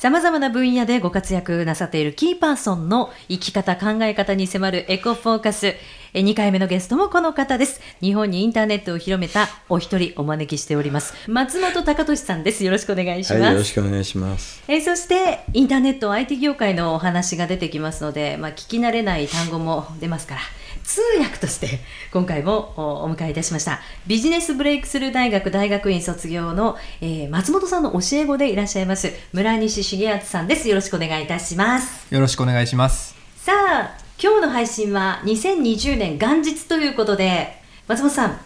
様々な分野でご活躍なさっているキーパーソンの生き方、考え方に迫るエコフォーカス。2回目のゲストもこの方です。日本にインターネットを広めたお一人お招きしております。松本隆俊さんです。よろしくお願いします。はい、よろしくお願いします。えー、そして、インターネット IT 業界のお話が出てきますので、まあ、聞き慣れない単語も出ますから、通訳として今回もお迎えいたしました。ビジネスブレイクスルー大学大学院卒業の、えー、松本さんの教え子でいらっしゃいます村西重敦さんです。よろしくお願いいたします。よろしくお願いします。さあ今日の配信は2020年元日ということで松本さん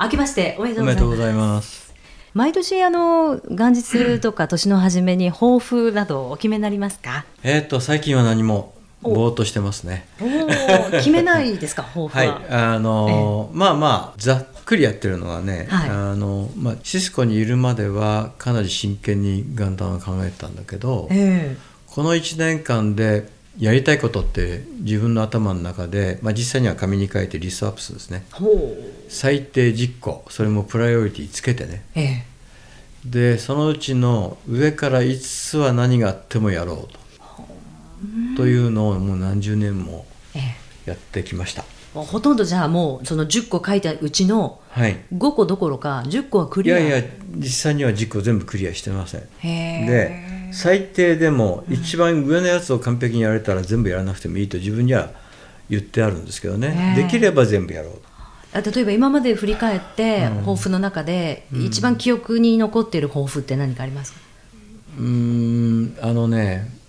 明けましておめでとうございます。毎年あの元日とか年の初めに抱負などお決めになりますか？えっ、と最近は何もぼーっとしてますね。決めないですか、抱負は。はい、あのーえー、まあまあざっくりやってるのはね、はい、あのまあシスコにいるまではかなり真剣に元旦を考えてたんだけど、えー、この1年間でやりたいことって自分の頭の中で、まあ、実際には紙に書いてリストアップするんですね。最低10個それもプライオリティつけてね。えー、でそのうちの上から5つは何があってもやろうと。というのをもう何十年もやってきました。ほとんどじゃあもうその10個書いたうちの5個どころか10個はクリア、い、やいや実際には10個全部クリアしてません。で最低でも一番上のやつを完璧にやれたら全部やらなくてもいいと自分には言ってあるんですけどね。できれば全部やろう例えば今まで振り返って抱負の中で一番記憶に残っている抱負って何かありますか？うんあのね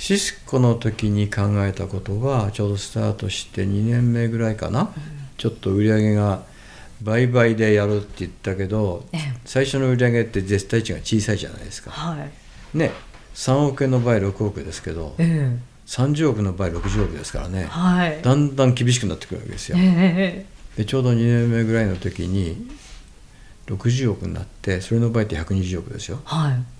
シスコの時に考えたことはちょうどスタートして2年目ぐらいかな、うん、ちょっと売り上げが倍々でやるって言ったけど、最初の売り上げって絶対値が小さいじゃないですか、はい、ね。3億円の場合6億ですけど、え30億の場合60億ですからね、はい、だんだん厳しくなってくるわけですよ、えでちょうど2年目ぐらいの時に60億になってそれの場合って120億ですよ、はい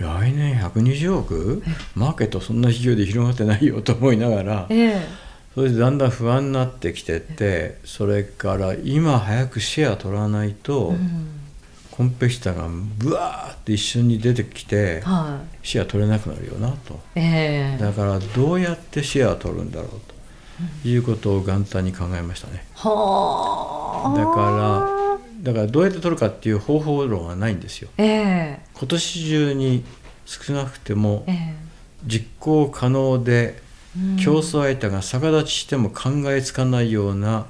来年120億？マーケットそんな勢いで広がってないよと思いながら、えそれでだんだん不安になってきてってそれから今早くシェア取らないと、うん、コンペティターがブワーって一緒に出てきて、はい、シェア取れなくなるよなと、えー、だからどうやってシェア取るんだろうということを元旦に考えましたね。だからだからどうやって取るかっていう方法論はないんですよ。えー、今年中に少なくても実行可能で競争相手が逆立ちしても考えつかないような、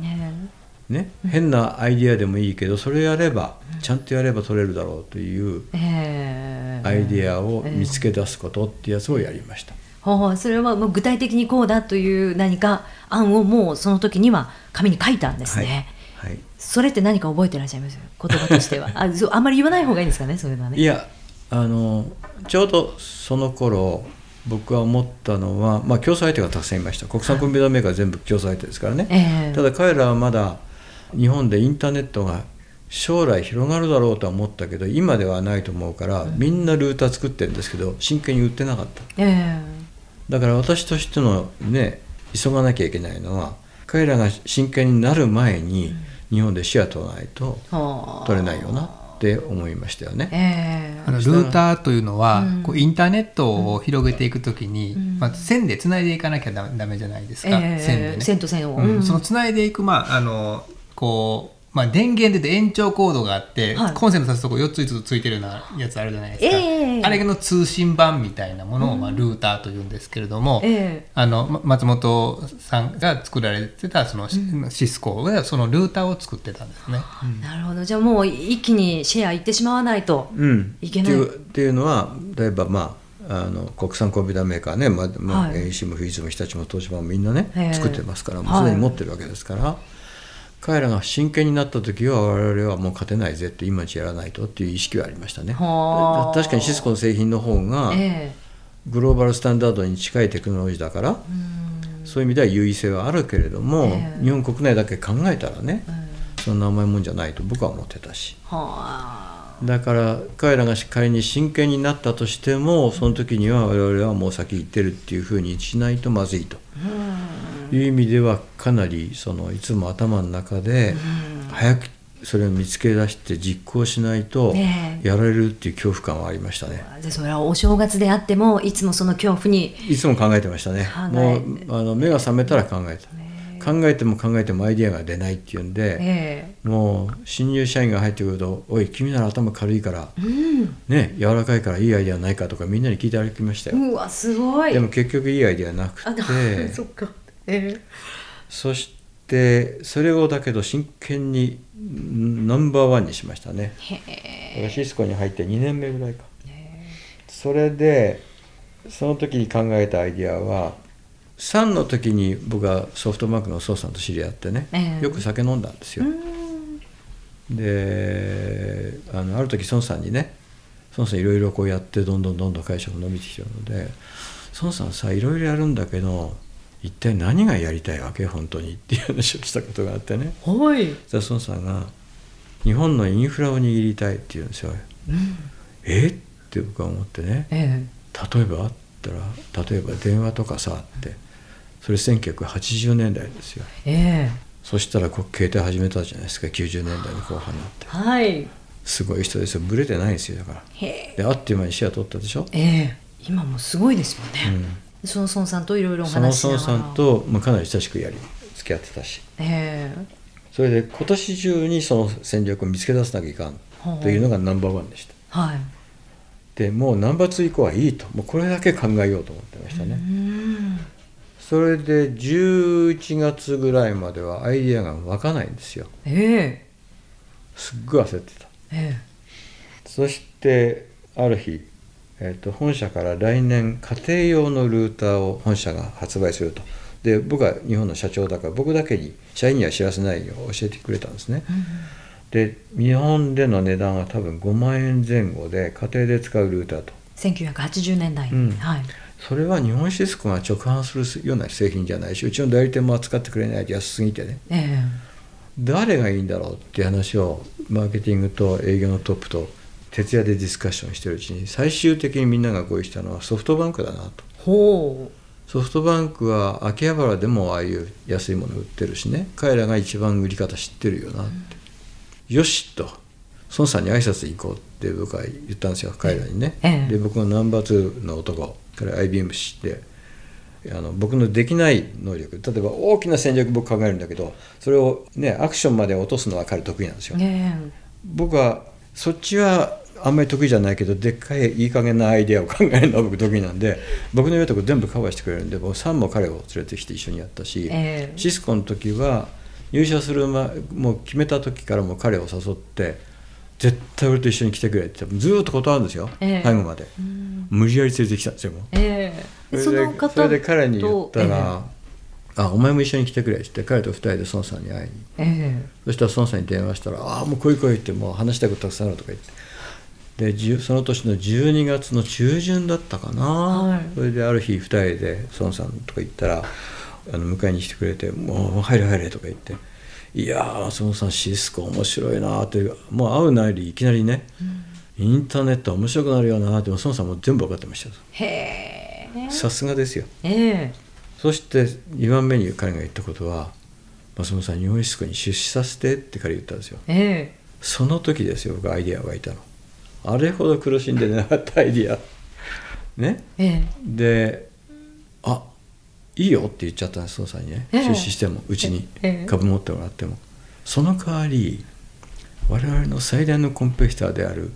ね、変なアイディアでもいいけどそれやればちゃんとやれば取れるだろうというアイディアを見つけ出すことっていうやつをやりました。はあ、それはもう具体的にこうだという何か案をもうその時には紙に書いたんですね。はい、はい、それって何か覚えてらっしゃいます？言葉としては。ああんまり言わない方がいいんですかねそういうのはね。いやあのちょうどその頃僕は思ったのは、まあ、競争相手がたくさんいました。国産コンピューターメーカー全部競争相手ですからね、えー、ただ彼らはまだ日本でインターネットが将来広がるだろうとは思ったけど今ではないと思うから、うん、みんなルーター作ってるんですけど真剣に売ってなかった、えー、だから私としてのね急がなきゃいけないのは彼らが真剣になる前に日本でシェア取らないと取れないよなって思いましたよね。えー、あのルーターというのは、うん、こうインターネットを広げていくときに、うん、まあ、線でつないでいかなきゃだめじゃないですか、えー、線でね。線と線を、うん、そのつないでいく、まあ、あのこうまあ、電源で延長コードがあって、はい、コンセントさすとこ4つ5つついてるようなやつあるじゃないですか、えー、あれの通信版みたいなものを、まあ、ルーターというんですけれども、えー、あの松本さんが作られてたその、うん、シスコがそのルーターを作ってたんですね、うん、なるほど。じゃあもう一気にシェアいってしまわないといけない、うん、っていうのは例えばまああの国産コンピューターメーカーね、まあまあはい、AC もフィーズも日立も東芝もみんなね、作ってますからもうすでに持ってるわけですから。はい彼らが真剣になった時は我々はもう勝てないぜって今ちやらないとっていう意識はありましたね。確かにシスコの製品の方がグローバルスタンダードに近いテクノロジーだから、そういう意味では優位性はあるけれども、日本国内だけ考えたらね、そんな甘いもんじゃないと僕は思ってたし。だから彼らが仮に真剣になったとしてもその時には我々はもう先行ってるっていうふうにしないとまずいという意味ではかなりそのいつも頭の中で早くそれを見つけ出して実行しないとやられるっていう恐怖感はありましたね。でそれはお正月であってもいつもその恐怖にいつも考えてましたね。もうあの目が覚めたら考えた。考えても考えてもアイディアが出ないっていうんで、え。ー、もう新入社員が入ってくると「おい君なら頭軽いから、うん、ね柔らかいからいいアイデアないか」とかみんなに聞いて歩きましたよ。うわすごい。でも結局いいアイデアなくて。そっか、えー、そしてそれをだけど真剣にナンバーワンにしましたね。シスコに入って2年目ぐらいか。それでその時に考えたアイディアは3の時に僕はソフトバンクの宋さんと知り合ってね、えー、よく酒飲んだんですよ。であのある時孫さんにね孫さんいろいろこうやってどんどんどんどん会社が伸びてきてるので孫さんさいろいろやるんだけど一体何がやりたいわけ本当にっていう話をしたことがあってね。はい。じゃ孫さんが日本のインフラを握りたいって言うんですよ。うん、え？って僕は思ってね、ええ、例えばあったら例えば電話とかさって。それ1980年代ですよ、えー、そしたらこう携帯始めたじゃないですか。90年代の後半になって。はい。すごい人ですよ。ブレてないんですよだから。であっという間にシェア取ったでしょ。ええ。ー、今もすごいですよね、うん、その孫さんといろいろお話しながら。その孫さんと、まあ、かなり親しくやり付き合ってたし、え。ー、それで今年中にその戦略を見つけ出さなきゃいかんというのがナンバーワンでした、はい、でもうナンバーツー以降はいいと。もうこれだけ考えようと思ってましたね。それで11月ぐらいまではアイディアが湧かないんですよ。ええ。ー、すっごい焦ってた。えー、そしてある日、えーと、本社から来年家庭用のルーターを本社が発売すると。で僕は日本の社長だから僕だけに社員には知らせないよう教えてくれたんですね。うん、で日本での値段は多分5万円前後で家庭で使うルーターと。1980年代、うん、はいそれは日本シスコが直販するような製品じゃないしうちの代理店も扱ってくれないと安すぎてね、えー、誰がいいんだろうっていう話をマーケティングと営業のトップと徹夜でディスカッションしてるうちに最終的にみんなが合意したのはソフトバンクだなと。ほう。ソフトバンクは秋葉原でもああいう安いもの売ってるしね。彼らが一番売り方知ってるよなって、うん、よしと。孫さんに挨拶行こうって僕は言ったんですよ彼らにね、ええ、で僕のナンバー2の男から IBM 知ってあの僕のできない能力例えば大きな戦略僕考えるんだけどそれをねアクションまで落とすのは彼得意なんですよ、僕はそっちはあんまり得意じゃないけどでっかいいい加減なアイデアを考えるのは僕得意なんで僕の言うとこ全部カバーしてくれるんで僕3も彼を連れてきて一緒にやったし、えー、シスコの時は入社する前もう決めた時からも彼を誘って絶対俺と一緒に来てくれってずっと断るんですよ、えー、最後まで。無理やり連れてきたんですよ、えー、それでそれで彼に言ったら「えー、あお前も一緒に来てくれ」って言って彼と二人で孫さんに会いに、えー、そしたら孫さんに電話したら「ああもう来い来い」ってもう話したいことたくさんあるとか言って。でその年の12月の中旬だったかな、はい、それである日2人で孫さんとか行ったらあの迎えに来てくれて「もう入れ入れ」とか言って。いやー孫さんシスコ面白いなってもう会うなりいきなりね、うん。インターネット面白くなるよなって孫さんも全部分かってました。へえさすがですよ、えー、そして2番目に彼が言ったことは「松本さん日本シスコに出資させて」って彼言ったんですよ、えー、その時ですよ僕アイディアがいたの。あれほど苦しんでなかったアイディア。ね、えー、で「あいいよ」って言っちゃったんです孫さんにね、出資してもうちに。株持ってもらっても。その代わり我々の最大のコンペティターである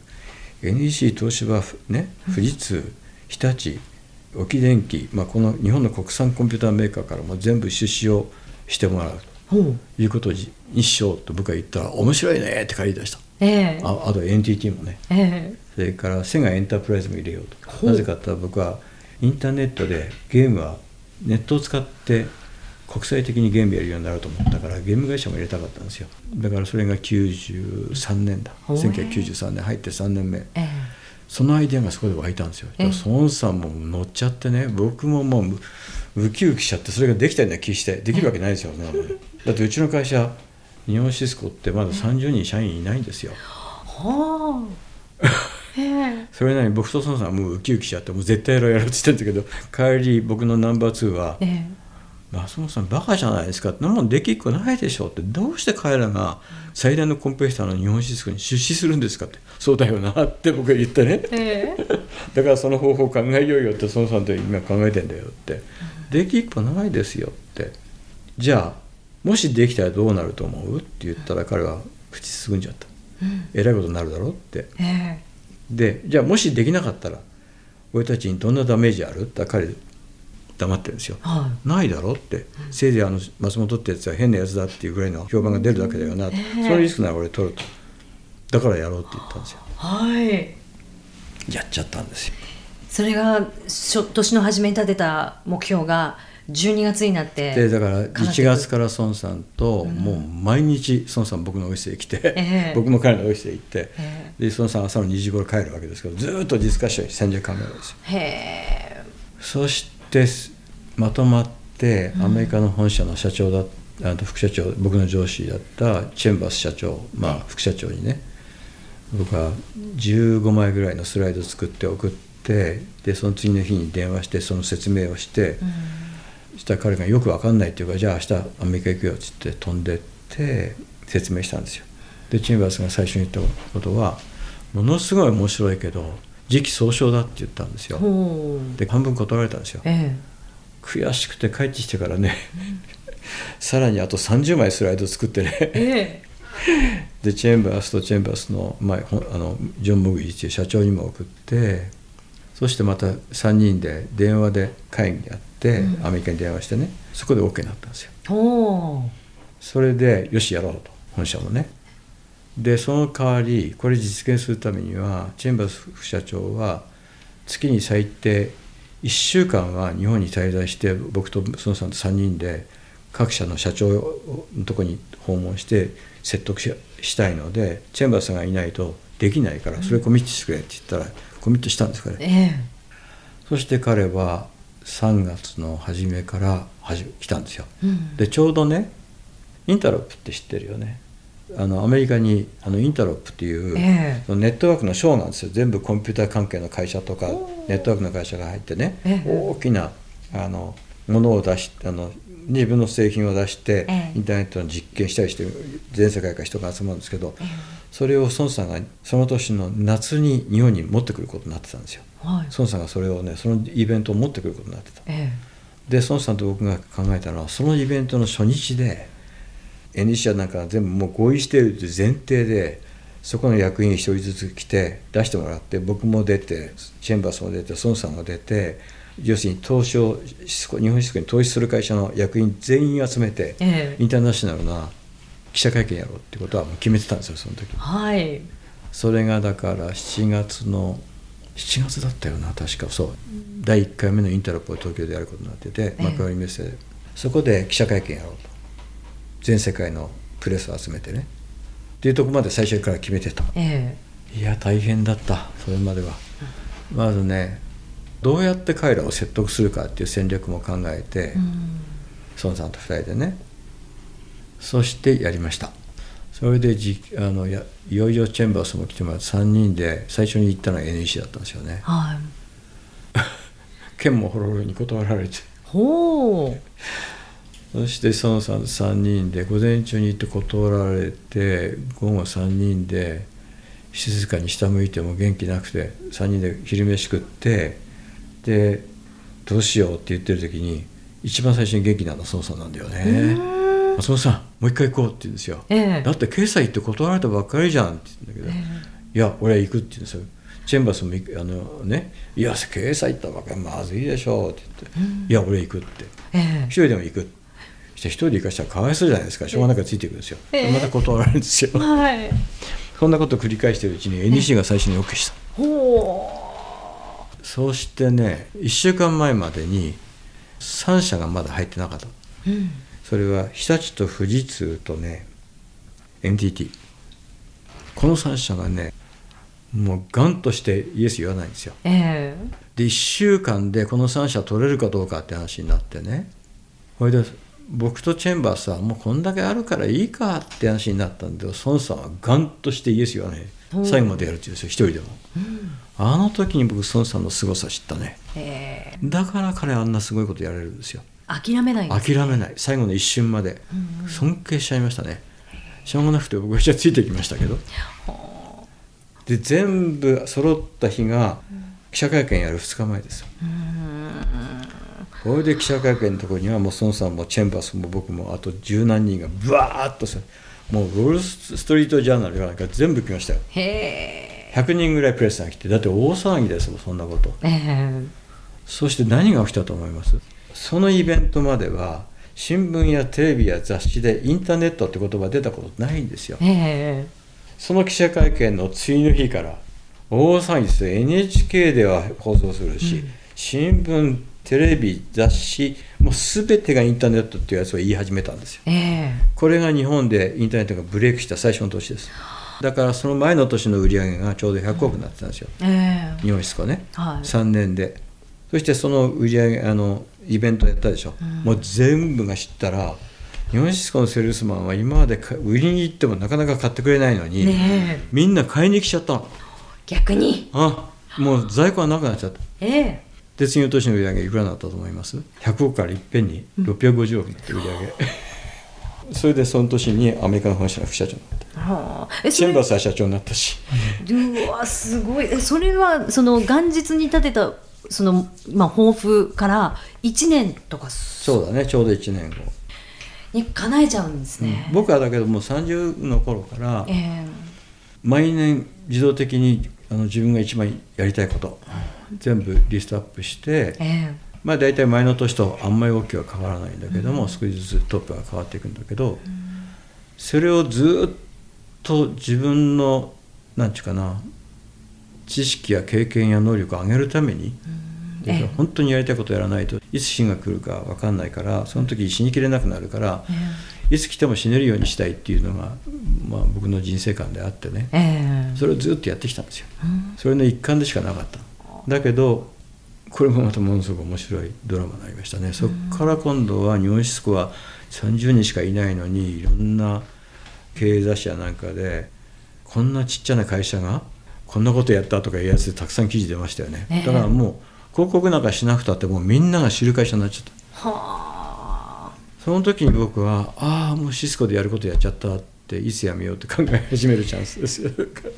NEC 東芝、ね、富士通日立沖電機、まあ、この日本の国産コンピューターメーカーからも全部出資をしてもらうということにしようと僕は言ったら「面白いね」って借り出した、えー、ああと NTT もね、えー、それからセガエンタープライズも入れようと。なぜかと僕はインターネットでゲームはネットを使って国際的にゲームやるようになると思ったからゲーム会社も入れたかったんですよ。だからそれが93年だ。1993年入って3年目、えー、そのアイデアがそこで湧いたんですよ、えー、孫さんも乗っちゃってね僕ももうウキウキしちゃってそれができたような気してできるわけないですよねだってうちの会社日本シスコってまだ30人社員いないんですよ。はあ。それなりに僕と孫さんはもうウキウキしちゃってもう絶対やろうやろうって言ってるんだけど帰り僕のナンバー2は、えー松本さんバカじゃないですか。そんなもんできっこないでしょって。どうして彼らが最大のコンペティターの日本シスコに出資するんですかって。そうだよなって僕が言ってね、えー、だからその方法を考えようよって孫さんと今考えてんだよって、できっこないですよって。じゃあもしできたらどうなると思う？って言ったら彼は口すぐんじゃった、うん、えらいことになるだろうって、えー、でじゃあもしできなかったら俺たちにどんなダメージある？って彼黙ってるんですよ、はい、ないだろって、せいぜいあの松本ってやつは変なやつだっていうぐらいの評判が出るだけだよな、えー、そのリスクなら俺取ると。だからやろうって言ったんですよ。はい。やっちゃったんですよ。それが年の初めに立てた目標が12月になってでだから1月から孫さんと、もう毎日孫さん僕のオフィスへ来て、えー、僕も彼のオフィスへ行って、えー、で孫さん朝の2時頃帰るわけですけどずっとディスカッション戦略考えるんですよ。そしてまとまってアメリカの本社の社長だあと副社長僕の上司だったチェンバース社長、まあ、副社長にね僕は15枚ぐらいのスライド作って送ってでその次の日に電話してその説明をして、うん、したら彼がよく分かんないっていうかじゃあ明日アメリカ行くよっつって飛んでって説明したんですよ。でチェンバースが最初に言ったことはものすごい面白いけど時期尚早だって言ったんですよ。で半分断られたんですよ。ええ。悔しくて帰ってきてからね、さらにあと30枚スライド作ってね、えー、でチェンバースとチェンバースの,、まあ、あのジョン・モグリっていう社長にも送ってそしてまた3人で電話で会議やって、うん、アメリカに電話してね。そこで OK になったんですよ。それでよしやろうと。本社もね。でその代わりこれ実現するためにはチェンバース副社長は月に最低1週間は日本に滞在して僕と孫さんと3人で各社の社長のとこに訪問して説得したいのでチェンバーさんがいないとできないからそれコミットしてくれって言ったらコミットしたんですから、え。ー、そして彼は3月の初めから来たんですよ、うん、でちょうどねインタロップって知ってるよねあのアメリカにあのインタロップっていう、えー、ネットワークのショーなんですよ。全部コンピューター関係の会社とかネットワークの会社が入ってね、えー、大きなあのものを出しあの自分の製品を出して、えー、インターネットの実験したりして全世界から人が集まるんですけど、それを孫さんがその年の夏に日本に持ってくることになってたんですよ、はい、孫さんがそれをねそのイベントを持ってくることになってた、で孫さんと僕が考えたのはそのイベントの初日でエニシアなんか全部もう合意しているという前提でそこの役員一人ずつ来て出してもらって僕も出てチェンバースも出て孫さんも出て要するに投資を日本シスコに投資する会社の役員全員集めて、ええ、インターナショナルな記者会見やろうってことはもう決めてたんですよその時。はい。それがだから7月の7月だったよな確か。そう。第1回目のインタラポを東京でやることになってて、幕張メッセで。そこで記者会見やろうと全世界のプレスを集めてね。っていうとこまで最初から決めてた、えー、いや大変だった。それまでは、うん、まずねどうやって彼らを説得するかっていう戦略も考えて、うん、孫さんと2人でねそしてやりました。それでじあのやいよいよチェンバースも来てもらって3人で最初に行ったのは NEC だったんですよね。はい。剣もほろほろに断られて。ほうそして孫さん3人で午前中に行って断られて午後3人で静かに下向いても元気なくて3人で昼飯食ってでどうしようって言ってる時に一番最初に元気なのは孫さんなんだよね。松本さんもう一回行こうって言うんですよ、えー、だって決済って断られたばっかりじゃんって言うんだけど、えー、いや俺は行くって言うんですよ。チェンバースもあのね「いや決済行ったばっかりまずいでしょ」って言って「うん、いや俺行く」って、えー、一人でも行くってして一人で行かしたらかわいそうじゃないですか。しょうがないからついていくんですよ、えー、また断られるんですよ、はい、そんなことを繰り返しているうちに NEC が最初に OK した、そうしてね1週間前までに3社がまだ入ってなかった、うん、それは日立と富士通とね NTT この3社がねもうガンとしてイエス言わないんですよ、えー、で1週間でこの3社取れるかどうかって話になってね。これで僕とチェンバースはもうこんだけあるからいいかって話になったんで孫さんはガンとしてイエス言わない最後までやるって言うんですよ一人でも、うん、あの時に僕孫さんの凄さ知ったね。だから彼あんなすごいことやれるんですよ。諦めない、ね、諦めない。最後の一瞬まで。尊敬しちゃいましたね。しょうがなくて僕はじゃついてきましたけど。で全部揃った日が記者会見やる2日前ですよこれで記者会見のところにはもう孫さんもチェンバースも僕もあと十何人がブワーッともうロールストリートジャーナルなんか全部来ましたよ。へえ100人ぐらいプレスが来てだって大騒ぎですもんそんなこと、えそして何が起きたと思います？そのイベントまでは新聞やテレビや雑誌でインターネットって言葉出たことないんですよ、えその記者会見の次の日から大騒ぎです NHK では放送するし、うん、新聞テレビ雑誌もう全てがインターネットっていうやつを言い始めたんですよ、えー、これが日本でインターネットがブレイクした最初の年です。だからその前の年の売り上げがちょうど100億になってたんですよ、えー、日本シスコね、はい、3年で。そしてその売り上げあのイベントやったでしょ、うん、もう全部が知ったら日本シスコのセールスマンは今まで売りに行ってもなかなか買ってくれないのに、ね、みんな買いに来ちゃったの。逆に。あもう在庫はなくなっちゃった。ええ。ーで次の年の売り上げいくらだったと思います？100億からいっぺん。に650億って売り上げ、うん、それでその年にアメリカの本社の副社長になった、はあ、チェンバースは社長になったし。うわすごい。それはその元日に立てたその、まあ、抱負から1年とか。そうだね。ちょうど1年後。に叶えちゃうんですね、うん、僕はだけどもう30の頃から、えー、毎年自動的にあの自分が一番やりたいこと、全部リストアップして、えー、まあ大体前の年とあんまり大きくは変わらないんだけども、うん、少しずつトップが変わっていくんだけど、うん、それをずっと自分の何て言うかな知識や経験や能力を上げるために、うん。えー、本当にやりたいことをやらないといつ死が来るか分かんないからその時死にきれなくなるから、いつ来ても死ねるようにしたいっていうのが、まあ、僕の人生観であってね、えー、それをずっとやってきたんですよ。それの一環でしかなかった。だけどこれもまたものすごく面白いドラマになりましたね、そこから今度は日本シスコは30人しかいないのにいろんな経営雑誌やなんかでこんなちっちゃな会社がこんなことやったとかいうやつでたくさん記事出ましたよね、だからもう広告なんかしなくたってもうみんなが知る会社になっちゃった。はあ、その時に僕はああもうシスコでやることやっちゃったっていつやめようって考え始めるチャンスですよ。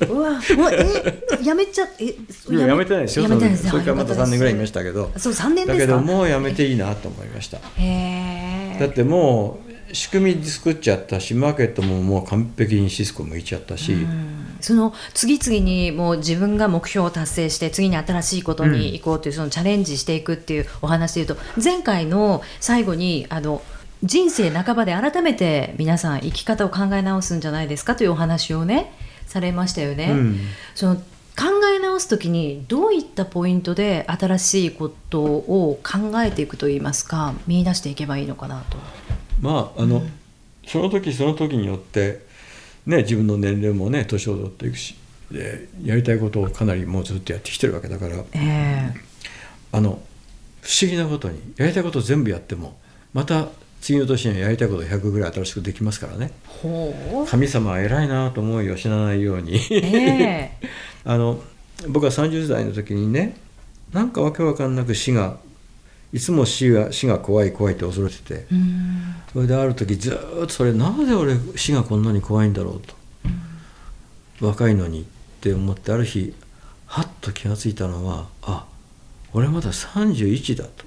うわ、もうえやめちゃえやめてないですよ。それからまた3年ぐらいいましたけど、そう3年だけどもうやめていいなと思いました。へだってもう仕組み作っちゃったしマーケットももう完璧にシスコ向いちゃったし、その次々にもう自分が目標を達成して次に新しいことに行こうという、そのチャレンジしていくっていうお話でいうと前回の最後にあの人生半ばで改めて皆さん生き方を考え直すんじゃないですかというお話をねされましたよね。うん、その考え直す時にどういったポイントで新しいことを考えていくといいますか見出していけばいいのかなと。まああの、うん、その時その時によってね自分の年齢もね年を取っていくしでやりたいことをかなりもうずっとやってきてるわけだから、えー、あの不思議なことにやりたいことを全部やってもまた次の年にはやりたいこと100ぐらい新しくできますからね。神様は偉いなと思いを死なないように、えー、あの僕は30代の時にねなんかわけわかんなく死がいつも死が死が怖い怖いって恐れてて。それである時ずっとそれなぜ俺死がこんなに怖いんだろうと。若いのにって思ってある日はっと気が付いたのはあ俺まだ31だと。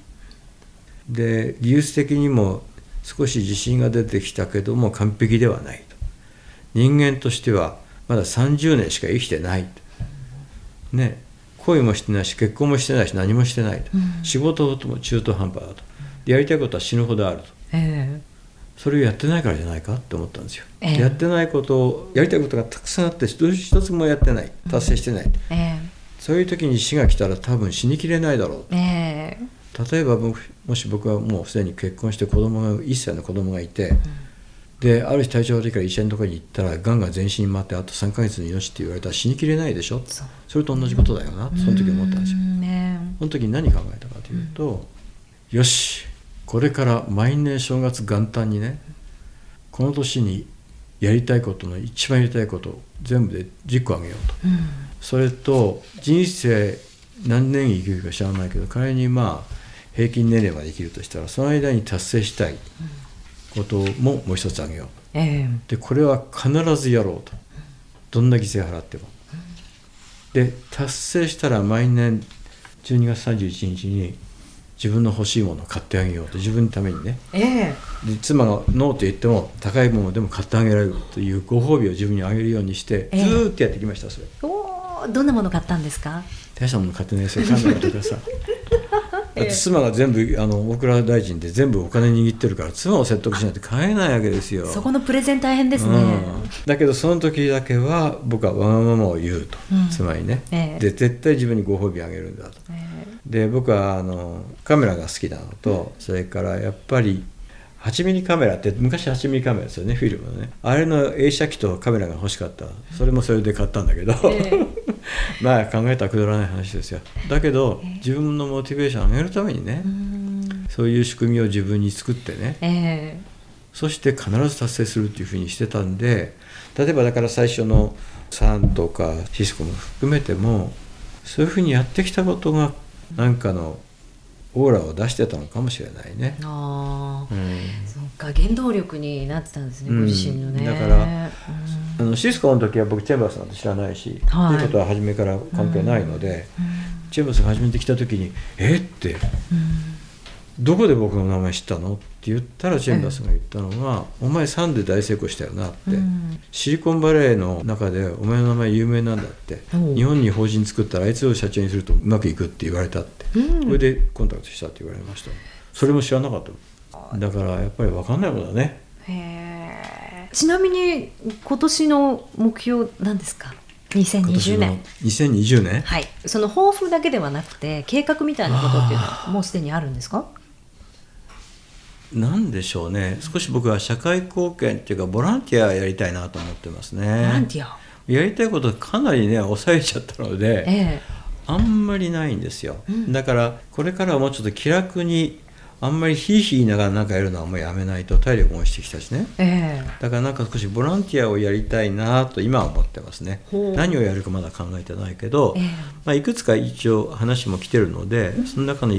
で技術的にも少し自信が出てきたけども完璧ではないと。人間としてはまだ30年しか生きてないと。ね恋もしてないし結婚もしてないし何もしてないと、うん、仕事とも中途半端だと。やりたいことは死ぬほどあると、えー、それをやってないからじゃないかって思ったんですよ、えー、やってないことをやりたいことがたくさんあって一つもやってない。達成してない、えー、そういう時に死が来たら多分死にきれないだろうと、例えば僕もし僕はもうすでに結婚して子供が1歳の子供がいて、うん、である日体調悪いから医者のところに行ったらがんが全身に回ってあと3か月の命って言われたら死にきれないでしょ？それと同じことだよな。その時思ったんですよ。ね、その時に何考えたかというと、うん、よしこれから毎年正月元旦にねこの年にやりたいことの一番やりたいことを全部で10個あげようと、うん、それと人生何年生きるか知らないけど仮にまあ平均年齢まで生きるとしたらその間に達成したいことももう一つ挙げよう、えー、でこれは必ずやろうと。どんな犠牲払っても。で達成したら毎年12月31日に自分の欲しいものを買ってあげようと。自分のためにね、えー、で妻がノーと言っても高いものでも買ってあげられるというご褒美を自分にあげるようにして、えー、ずっとやってきましたそれ。おどんなもの買ったんですか？大したもの買ってないですよ。カメラとかさだって妻が全部あの大蔵大臣で全部お金握ってるから妻を説得しないと買えないわけですよ。そこのプレゼン大変ですね、うん、だけどその時だけは僕はわがままを言うと、うん、妻にね、えー、で絶対自分にご褒美あげるんだと、えー、で僕はあのカメラが好きなのと、それからやっぱり8ミリカメラって昔8ミリカメラですよねフィルムのね。あれの映写機とカメラが欲しかった。それもそれで買ったんだけど、えー、まあ考えたらくだらない話ですよ。だけど、自分のモチベーションを上げるためにねそういう仕組みを自分に作ってね、えー、そして必ず達成するっていうふうにしてたんで例えばだから最初のサンとかシスコも含めてもそういうふうにやってきたことが何かのオーラを出してたのかもしれないね。ああ、うん、そっか原動力になってたんですね、ご自身のね。だから、あのシスコの時は僕チェンバースなんて知らないし、はい、ということは初めから関係ないので、チェンバースが初めて来た時に「え？っ?」て、どこで僕の名前知ったの?」って言ったらチェンバースが言ったのが「お前サンで大成功したよな」って、シリコンバレーの中でお前の名前有名なんだって。日本に法人作ったらあいつを社長にするとうまくいくって言われたって、これでコンタクトしたって言われました。それも知らなかった。だからやっぱり分かんないことだね。へえちなみに今年の目標なんですか？2020年。2020年はい。その抱負だけではなくて計画みたいなことっていうのはもうすでにあるんですか？なんでしょうね。少し僕は社会貢献っていうかボランティアやりたいなと思ってますね。ボランティア？やりたいことかなりね抑えちゃったので、ええ、あんまりないんですよ、うん、だからこれからはもうちょっと気楽にあんまりひいひい言いながら何かやるのはもうやめないと体力も落ちてきたしね、えー、だからなんか少しボランティアをやりたいなと今は思ってますね。何をやるかまだ考えてないけど、えー、まあ、いくつか一応話も来てるので、うん、その中の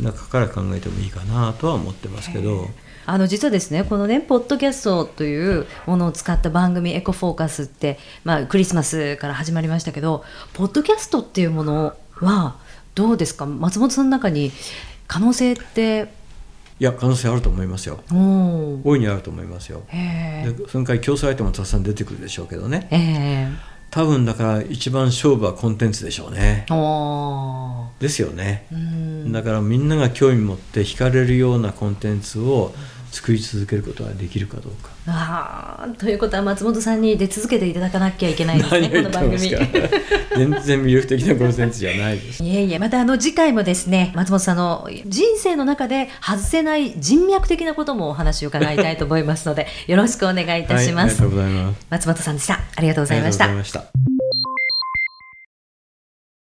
中から考えてもいいかなとは思ってますけど。えーあの実はですねこのねポッドキャストというものを使った番組「エコフォーカス」って、まあ、クリスマスから始まりましたけどポッドキャストっていうものはどうですか？松本さんの中に可能性って？いや可能性あると思いますよ。大いにあると思いますよ。でその回競争相手もたくさん出てくるでしょうけどね。多分だから一番勝負はコンテンツでしょうね。ですよね。だからみんなが興味持って惹かれるようなコンテンツを作り続けることができるかどうか。あということは松本さんに出続けていただかなきゃいけないですねこの番組。全然魅力的なコンテンツじゃないです。いえいえまたあの次回もですね松本さんの人生の中で外せない人脈的なこともお話を伺いたいと思いますのでよろしくお願いいたします。はい、ありがとうございます。松本さんでした。ありがとうございました。